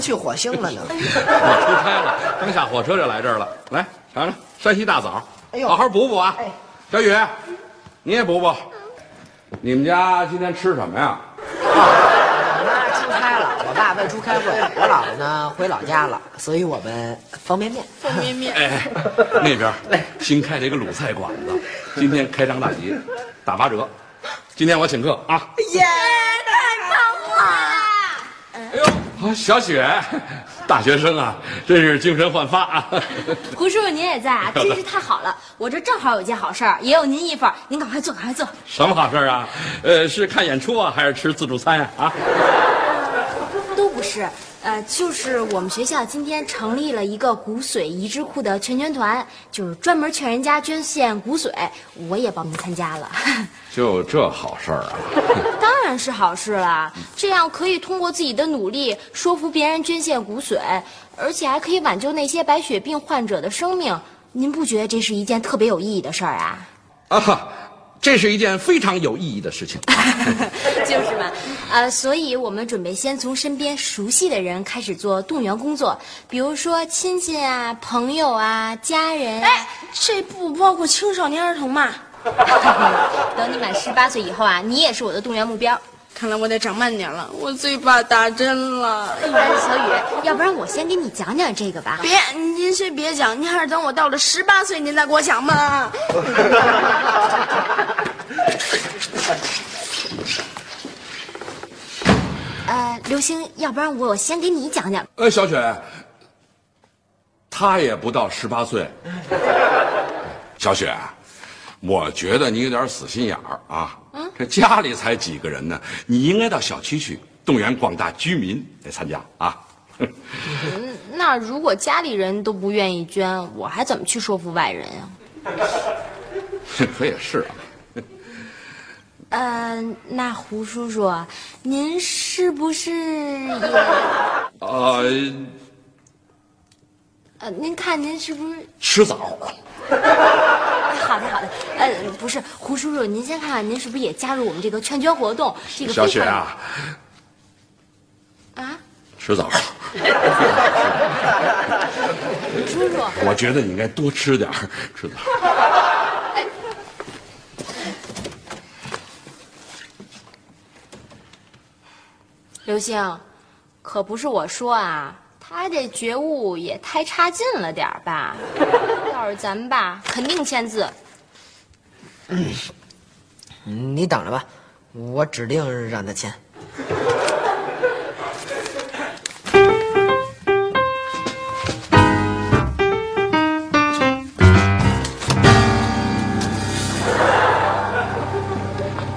去火星了呢。我出差了，刚下火车就来这儿了。来尝尝山西大枣，哎呦好好补补啊！哎小雨，你也补补。你们家今天吃什么呀？我妈出差了，我爸外出开会，我姥姥呢回老家了，所以我们方便面。方便面，哎，那边新开了一个鲁菜馆子，今天开张大吉，打八折。今天我请客啊！耶！太棒了！哎小雪，大学生啊，真是精神焕发啊！胡叔叔您也在啊，真是太好了！我这正好有件好事儿，也有您一份，您赶快坐，赶快坐。什么好事啊？呃，是看演出啊，还是吃自助餐呀？啊？都不是，呃，就是我们学校今天成立了一个骨髓移植库的劝捐团，就是专门劝人家捐献骨髓，我也报名参加了。就这好事儿啊？当然是好事了，这样可以通过自己的努力说服别人捐献骨髓，而且还可以挽救那些白血病患者的生命。您不觉得这是一件特别有意义的事儿啊？啊，这是一件非常有意义的事情。就是嘛，呃，所以我们准备先从身边熟悉的人开始做动员工作，比如说亲戚啊、朋友啊、家人啊。哎，这不包括青少年儿童吗？等你满十八岁以后啊，你也是我的动员目标。看来我得长慢点了，我最怕打针了。哎，小雨，要不然我先给你讲讲这个吧。别，您先别讲，您还是等我到了十八岁，您再给我讲吧。呃，刘星，要不然我先给你讲讲。呃，小雪，他也不到十八岁。小雪，我觉得你有点死心眼儿啊。这家里才几个人呢，你应该到小区去动员广大居民来参加啊。那如果家里人都不愿意捐，我还怎么去说服外人呀、可也是啊。呃，那胡叔叔，您是不是也？呃，呃，您看您是不是？吃枣。好的，好的。呃，不是，胡叔叔，您先看看您是不是也加入我们这个劝捐活动？这个小雪啊，啊，吃枣。叔叔，我觉得你应该多吃点儿吃枣。刘星，可不是我说啊，他这觉悟也太差劲了点儿吧？要是咱们吧，肯定签字。嗯你等着吧，我指定让他签。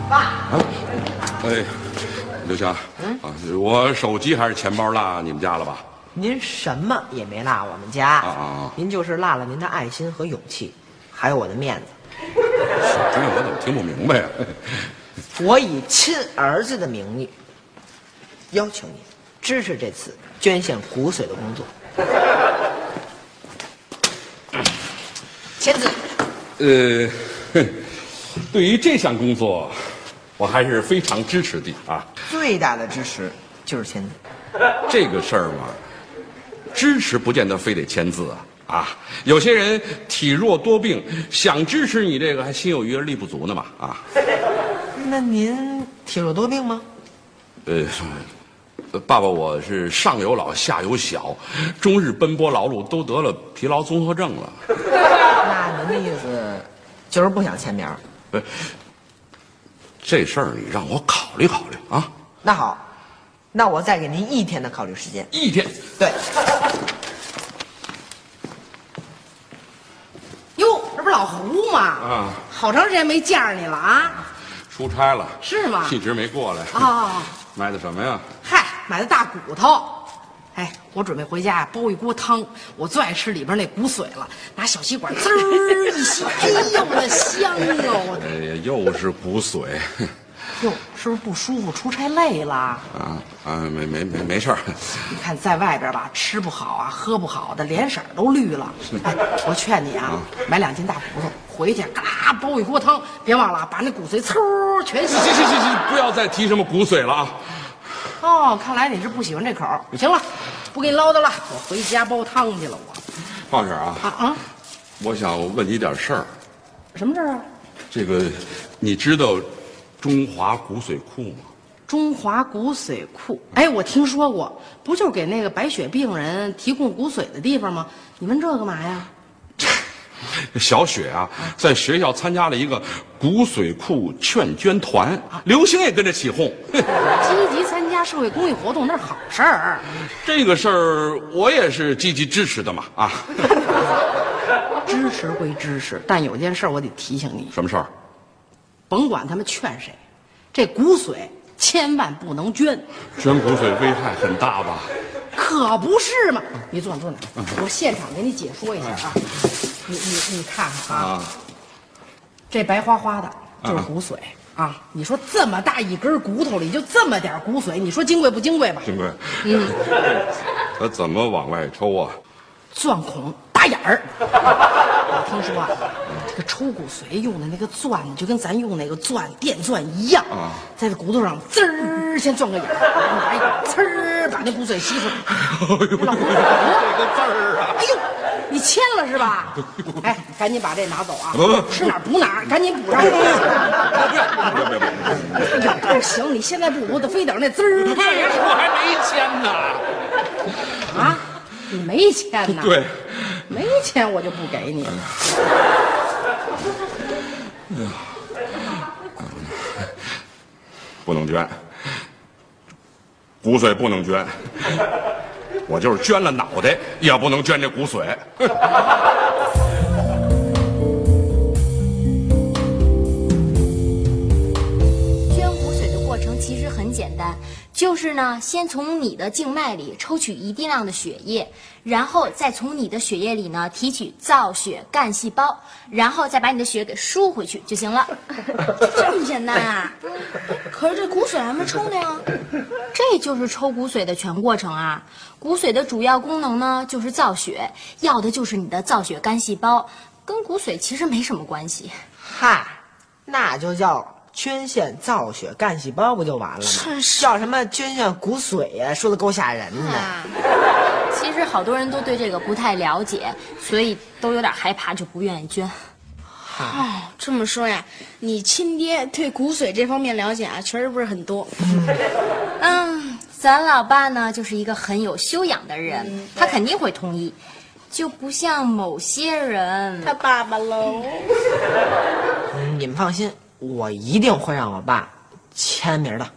爸哎，刘翔，啊，我手机还是钱包落你们家了吧？您什么也没落我们家，啊啊啊您就是落了您的爱心和勇气，还有我的面子。哎，我怎么听不明白呀？我以亲儿子的名义，要求您支持这次捐献骨髓的工作。签字。呃，哼对于这项工作，我还是非常支持的啊。最大的支持就是签字。这个事儿嘛，支持不见得非得签字啊啊！有些人体弱多病，想支持你这个，还心有余而力不足呢嘛啊！那您体弱多病吗？呃，爸爸，我是上有老下有小，终日奔波劳碌，都得了疲劳综合症了。那您的意思就是不想签名儿？呃，这事儿你让我考虑考虑啊！那好，那我再给您一天的考虑时间。一天，对。哟，这不是老胡嘛？啊，好长时间没见着你了啊！出差了，是吗？一直没过来。哦，买的什么呀？嗨，买的大骨头。哎，我准备回家呀煲一锅汤，我最爱吃里边那骨髓了，拿小吸管滋儿一吸，哎呦那香哟！哎呀，又是骨髓，哟，是不是不舒服？出差累了？啊啊，没没没没事儿，你看在外边吧，吃不好啊，喝不好的，脸色都绿了。哎，我劝你啊，买两斤大骨头回去，嘎煲一锅汤，别忘了把那骨髓嗖全洗行。行行行，不要再提什么骨髓了啊！哦，看来你是不喜欢这口。行了，不跟你唠叨了，我回家煲汤去了。我胖婶啊，啊啊，我想问你点事儿。什么事儿啊？这个，你知道中华骨髓库吗？中华骨髓库，哎，我听说过，不就是给那个白血病人提供骨髓的地方吗？你问这干嘛呀？小雪啊，在学校参加了一个骨髓库劝捐团，刘星也跟着起哄。积极参加社会公益活动那是好事儿。这个事儿我也是积极支持的嘛啊！支持归支持，但有件事我得提醒你，什么事儿？甭管他们劝谁，这骨髓千万不能捐，捐骨髓危害很大吧？可不是嘛！你坐那坐那，我现场给你解说一下啊。你你你看看啊，啊，这白花花的就是骨髓啊。你说这么大一根骨头里就这么点骨髓，你说金贵不金贵吧？金贵，嗯，他怎么往外抽啊？钻孔打眼儿。我听说啊，这个抽骨髓用的那个钻，就跟咱用那个钻电钻一样，在这骨头上滋儿先钻个眼儿，然后拿一呲儿把那骨髓吸出来。老胡这个字儿啊！哎呦，你签了是吧？哎，赶紧把这拿走啊不！吃哪儿补哪儿，赶紧补上。不要不要不行，你现在不补，得非等那滋儿我还没签呢。啊！你没签呢？对，没签我就不给你。哎 呀不能捐，骨髓不能捐。我就是捐了脑袋，也不能捐这骨髓。就是呢，先从你的静脉里抽取一定量的血液，然后再从你的血液里呢提取造血干细胞，然后再把你的血给输回去就行了。这么简单啊？可是这骨髓还没抽呢呀。这就是抽骨髓的全过程啊！骨髓的主要功能呢就是造血，要的就是你的造血干细胞，跟骨髓其实没什么关系。嗨，那就叫捐献造血干细胞，不就完了吗？叫什么捐献骨髓呀？说的够吓人的。啊，其实好多人都对这个不太了解，所以都有点害怕，就不愿意捐。哦，这么说呀，你亲爹对骨髓这方面了解啊，确实不是很多。嗯，咱老爸呢就是一个很有修养的人，他肯定会同意，就不像某些人。他爸爸喽，嗯你们放心，我一定会让我爸签名的。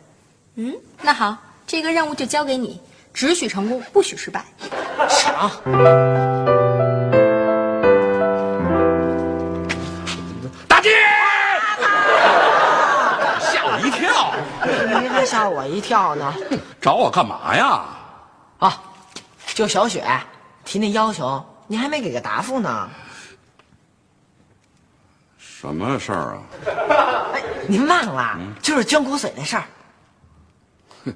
嗯，那好，这个任务就交给你，只许成功，不许失败。成。大姐，吓我一跳！你还吓我一跳呢。找我干嘛呀？啊，就小雪提那要求，你还没给个答复呢。什么事儿啊？哎，您忘了，就是捐骨髓那事儿。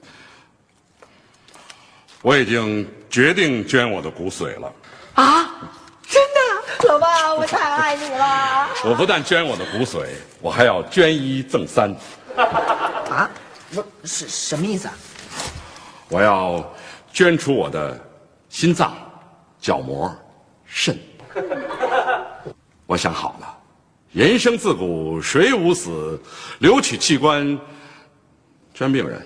我已经决定捐我的骨髓了。啊，真的，老爸，我太爱你了。我不但捐我的骨髓，我还要捐一赠三。啊，不是什么意思啊？我要捐出我的心脏、角膜、肾。我想好了，人生自古谁无死，留取器官捐病人。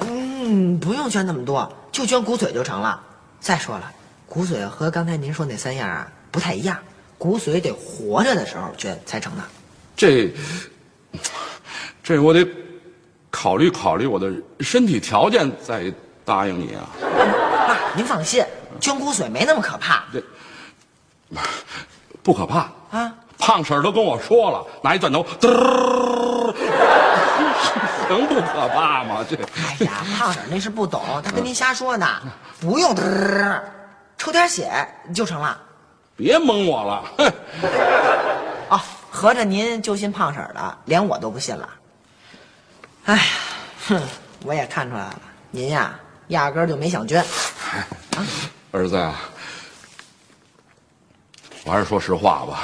嗯，不用捐那么多，就捐骨髓就成了。再说了，骨髓和刚才您说那三样啊不太一样，骨髓得活着的时候捐才成呢。这，这我得考虑考虑我的身体条件，再答应你啊。爸，您放心，捐骨髓没那么可怕不可怕，啊。胖婶儿都跟我说了，拿一钻头，嘚儿，能不可怕吗？这哎呀，胖婶儿那是不懂，他跟您瞎说呢，不用嘚儿，抽点血就成了。别蒙我了，哼！哦，合着您就信胖婶儿的，连我都不信了。哎呀，哼，我也看出来了，您呀，压根儿就没想捐。儿子呀，我还是说实话吧。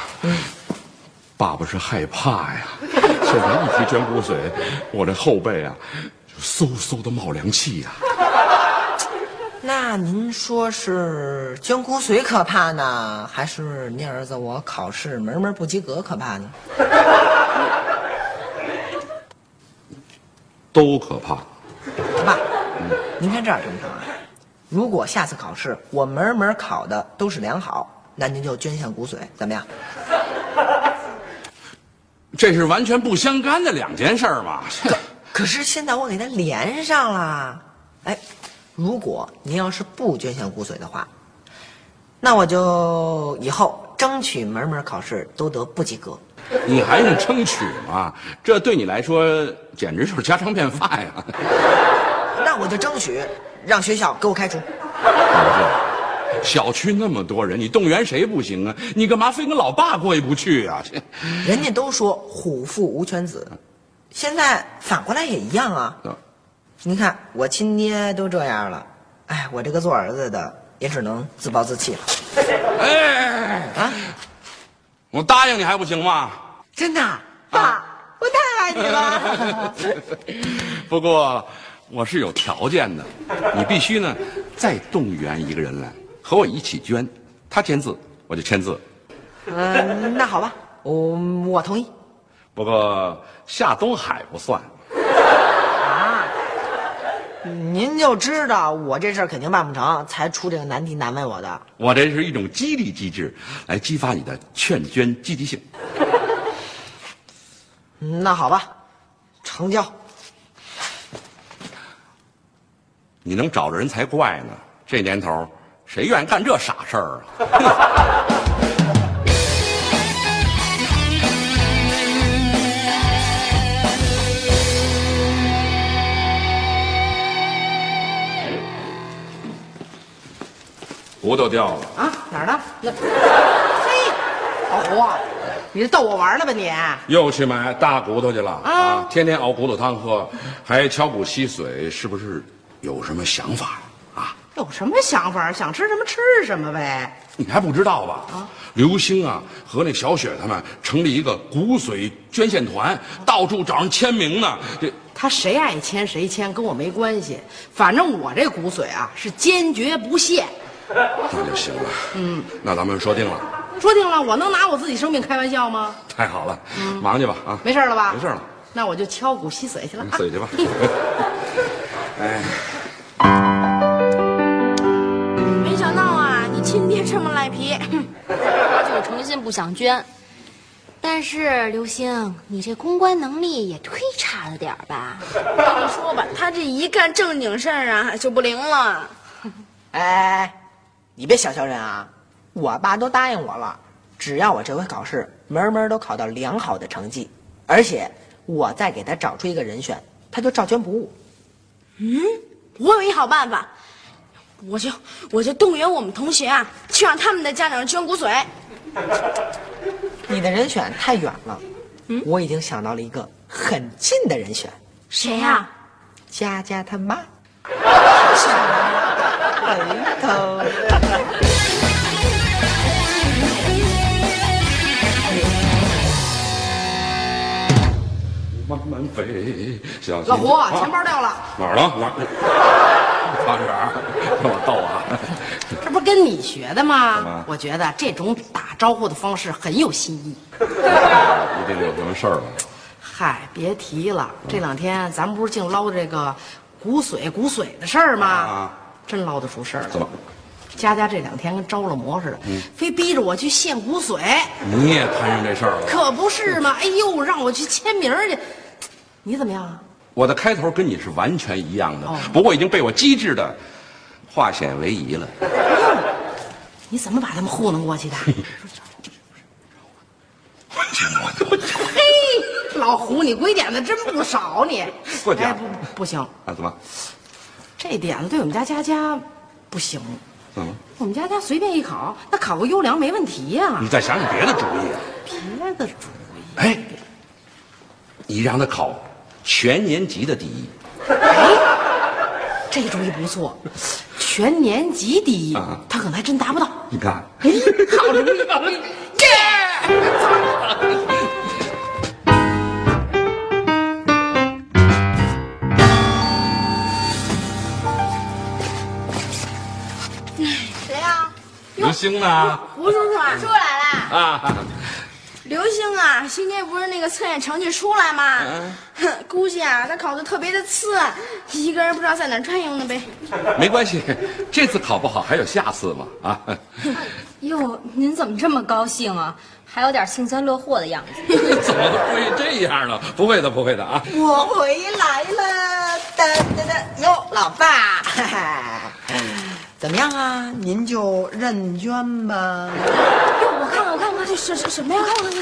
爸爸是害怕呀，现在一提捐骨髓，我这后背啊，就嗖嗖的冒凉气呀。那您说是捐骨髓可怕呢，还是您儿子我考试门门不及格可怕呢？都可怕。爸，您看这样成不成啊？如果下次考试我门门考的都是良好，那您就捐献骨髓，怎么样？这是完全不相干的两件事儿嘛。可是现在我给它连上了，哎，如果您要是不捐献骨髓的话，那我就以后争取门门考试都得不及格。你还用争取吗？这对你来说简直就是家常便饭呀！那我就争取让学校给我开除。小区那么多人，你动员谁不行啊？你干嘛非跟老爸过意不去啊？人家都说虎父无犬子，现在反过来也一样啊。您看我亲爹都这样了，哎，我这个做儿子的也只能自暴自弃了。哎啊，我答应你还不行吗？真的，爸，我太爱你了。不过我是有条件的，你必须呢再动员一个人来和我一起捐，他签字我就签字。嗯，那好吧，我我同意。不过夏东海不算。啊，您就知道我这事儿肯定办不成，才出这个难题难为我的。我这是一种激励机制，来激发你的劝捐积极性。嗯那好吧，成交。你能找着人才怪呢。这年头，谁愿意干这傻事儿啊？骨头掉了，啊，哪儿呢？那，嘿，老胡啊，你是逗我玩呢吧你？又去买大骨头去了啊！天天熬骨头汤喝，还敲骨吸髓，是不是有什么想法啊？有什么想法？想吃什么吃什么呗。你还不知道吧？啊，刘星啊和那小雪他们成立一个骨髓捐献团，到处找人签名呢。这他谁爱签谁签，跟我没关系。反正我这骨髓啊是坚决不献。那就行了。嗯，那咱们说定了。说定了，我能拿我自己生命开玩笑吗？太好了，忙去吧啊！没事了吧？没事了，那我就敲骨吸髓去了啊。自己去吧。哎，这么赖皮。就诚心不想捐。但是刘星，你这公关能力也忒差了点儿吧？跟你说吧，他这一干正经事儿啊，就不灵了。哎，你别小瞧人啊！我爸都答应我了，只要我这回考试门门都考到良好的成绩，而且我再给他找出一个人选，他就照捐不误。嗯我有一好办法，我就我就动员我们同学啊，去让他们的家长捐骨髓。你的人选太远了，我已经想到了一个很近的人选，谁呀、佳佳他妈。慢慢飞，小心。老胡，钱包掉了，哪儿了？哪儿？胖婶儿，跟我逗啊！这不是跟你学的吗？我觉得这种打招呼的方式很有新意。一定有什么事儿了？嗨，别提了，这两天咱们不是净唠这个骨髓骨髓的事儿吗？啊真唠得出事儿怎么。？佳佳这两天跟着了魔似的，非逼着我去献骨髓，你也摊上这事儿了？可不是嘛！哎呦，让我去签名去，你怎么样啊？我的开头跟你是完全一样的哦，不过已经被我机智的化险为夷了。你怎么把他们糊弄过去的？嘿，老胡，你鬼点子真不少你。过奖哎不不行，啊，怎么？这点子对我们家佳佳不行。我们家佳随便一考，那考个优良没问题呀、你再想想别的主意啊！别的主意，哎，你让他考全年级的第一，哎这主意不错，全年级第一，啊他可能还真达不到。你看，哎，好主意，耶！谁呀？刘星呢？胡叔叔啊，出来了！啊，刘星啊，今天不是那个测验成绩出来吗？哼，估计啊，他考的特别的次，一个人不知道在哪儿转悠呢呗。没关系，这次考不好还有下次嘛啊！哟，您怎么这么高兴啊？还有点幸灾乐祸的样子。怎么会这样呢？不会的，不会的啊！我回来了，哒哒哒！哟，老爸，哈哈，怎么样啊？您就认捐吧。这是是什么呀？看看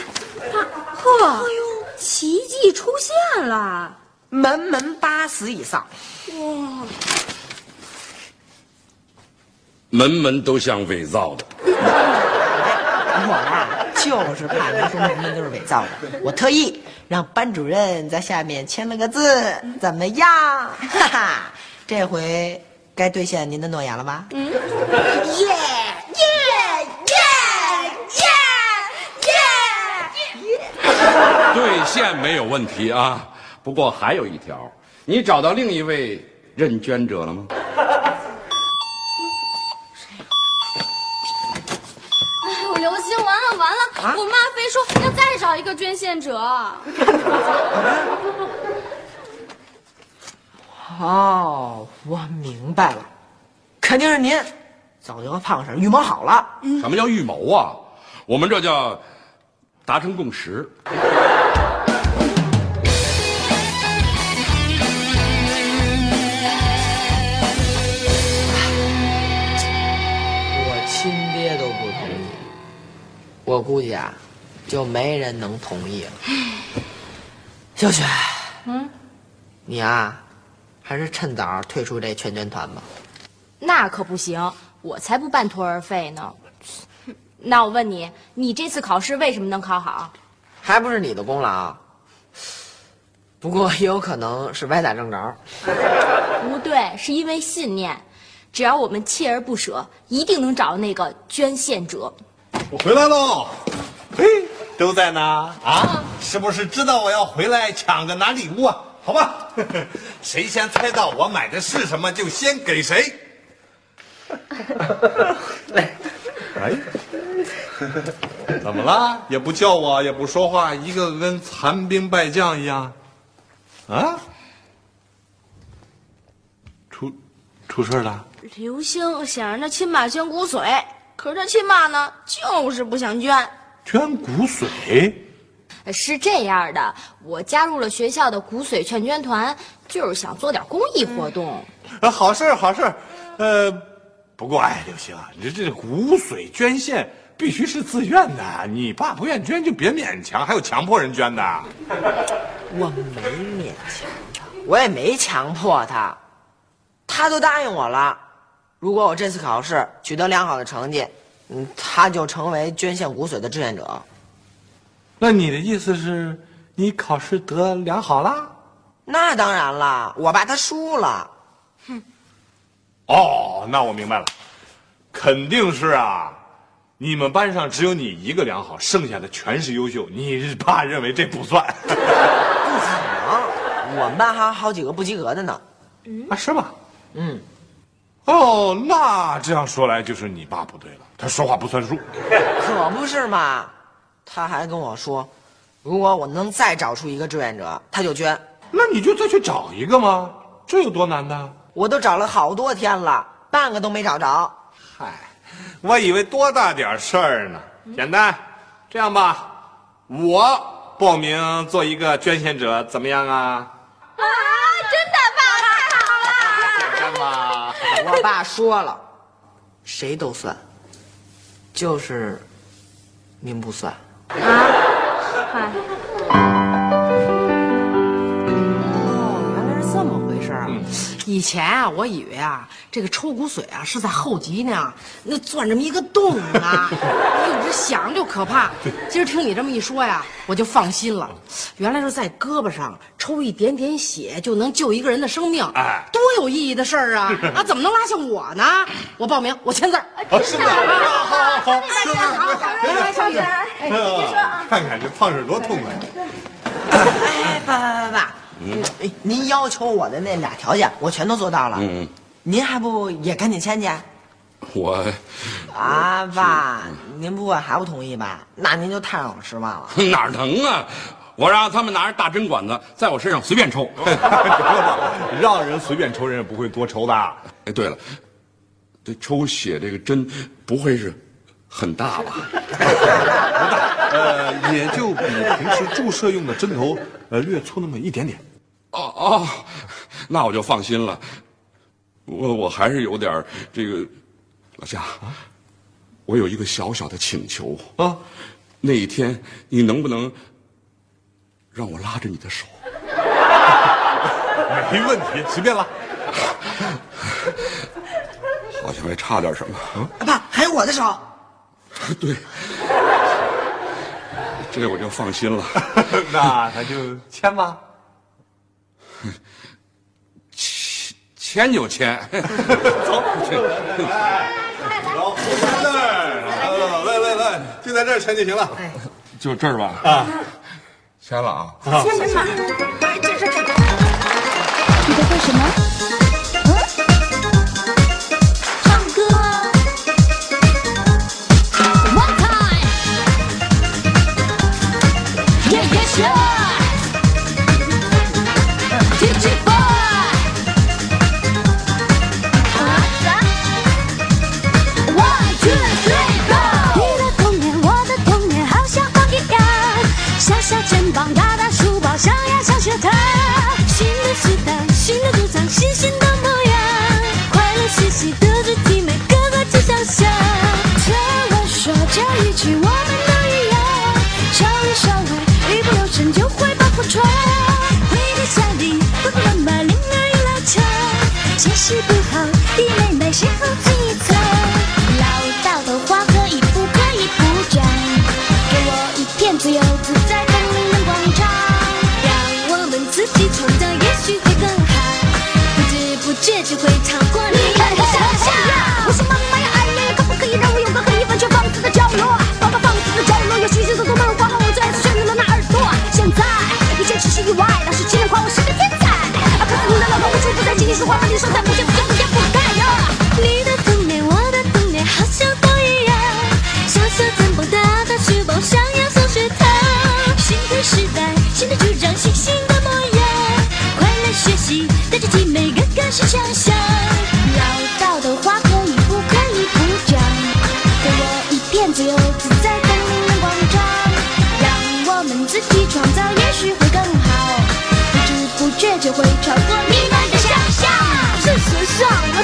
看，呵，哎呦，奇迹出现了！门门八十以上，哇门门都像伪造的。我呀就是怕您说门门都是伪造的，我特意让班主任在下面签了个字，怎么样？哈哈，这回该兑现您的诺言了吧？嗯，耶耶耶！兑现没有问题啊，不过还有一条，你找到另一位认捐者了吗？哎呦，刘星，完了完了！我妈非说要再找一个捐献者。哦，我明白了，肯定是您早就和胖婶预谋好了。什么叫预谋啊？我们这叫达成共识。我估计啊，就没人能同意了。小雪，嗯，你啊，还是趁早退出这全捐团吧。那可不行，我才不半途而废呢。那我问你，你这次考试为什么能考好？还不是你的功劳。不过也有可能是歪打正着。不对，是因为信念。只要我们锲而不舍，一定能找到那个捐献者。我回来喽！嘿，都在呢啊！是不是知道我要回来抢个拿礼物啊？好吧，谁先猜到我买的是什么，就先给谁。来 哎，怎么了？也不叫我，也不说话，一个跟残兵败将一样。啊？出出事了？刘星想让他亲妈捐骨髓，可是他亲妈呢，就是不想捐。捐骨髓？是这样的，我加入了学校的骨髓劝捐团，就是想做点公益活动。啊，好事儿好事儿，呃，不过哎，刘星啊，你这这骨髓捐献必须是自愿的，你爸不愿捐就别勉强，还有强迫人捐的。我没勉强他，我也没强迫他，他都答应我了。如果我这次考试取得良好的成绩，嗯，他就成为捐献骨髓的志愿者。那你的意思是，你考试得良好啦？那当然了，我爸他输了。哼哦，那我明白了，肯定是啊，你们班上只有你一个良好，剩下的全是优秀。你爸认为这不算不可能，我们班还有好几个不及格的呢。啊？是吗？嗯，哦，那这样说来就是你爸不对了，他说话不算数。可不是嘛。他还跟我说，如果我能再找出一个志愿者，他就捐。那你就再去找一个嘛，这有多难呢？我都找了好多天了，半个都没找着。嗨，我以为多大点事儿呢。简单，这样吧，我报名做一个捐献者，怎么样啊？啊，真的？我爸说了，谁都算，就是您不算。啊。哦，原来是这么回事啊。嗯。以前啊，我以为啊，这个抽骨髓啊是在后脊呢，那钻这么一个洞呢。哎呦，这想着就可怕。今儿听你这么一说呀，我就放心了。原来是在胳膊上抽一点点血就能救一个人的生命，哎多有意义的事儿啊！啊，怎么能拉下我呢？我报名，我签字儿。哦，是吗？好好好，来来，小雪，哎，你说啊，看看这胖婶多痛快。哎，爸爸爸爸，嗯，哎您要求我的那俩条件，我全都做到了。嗯，您还不也赶紧签去？我啊，爸，您不会还不同意吧？那您就太让我失望了。哪儿能啊？我让他们拿着大针管子在我身上随便抽。得了吧，让人随便抽，人也不会多抽的。哎，对了，这抽血这个针不会是很大吧？不大呃，也就比平时注射用的针头呃略粗那么一点点。哦哦，那我就放心了。我我还是有点儿这个，老夏，我有一个小小的请求啊，那一天你能不能让我拉着你的手？没问题，随便拉。好像还差点什么。啊爸，还有我的手。对，这我就放心了。那咱就签吧。签就签，走，老胡在那儿，来来来，就在这儿签就行了。就这儿吧。啊，签了啊。签名吧。你在干什么？小肩膀，大大书包，小呀小学堂。新的时代，新的主张，新新的模样，快乐学习德智体美，个个都想象。听我说这一句，我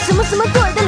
什么什么过的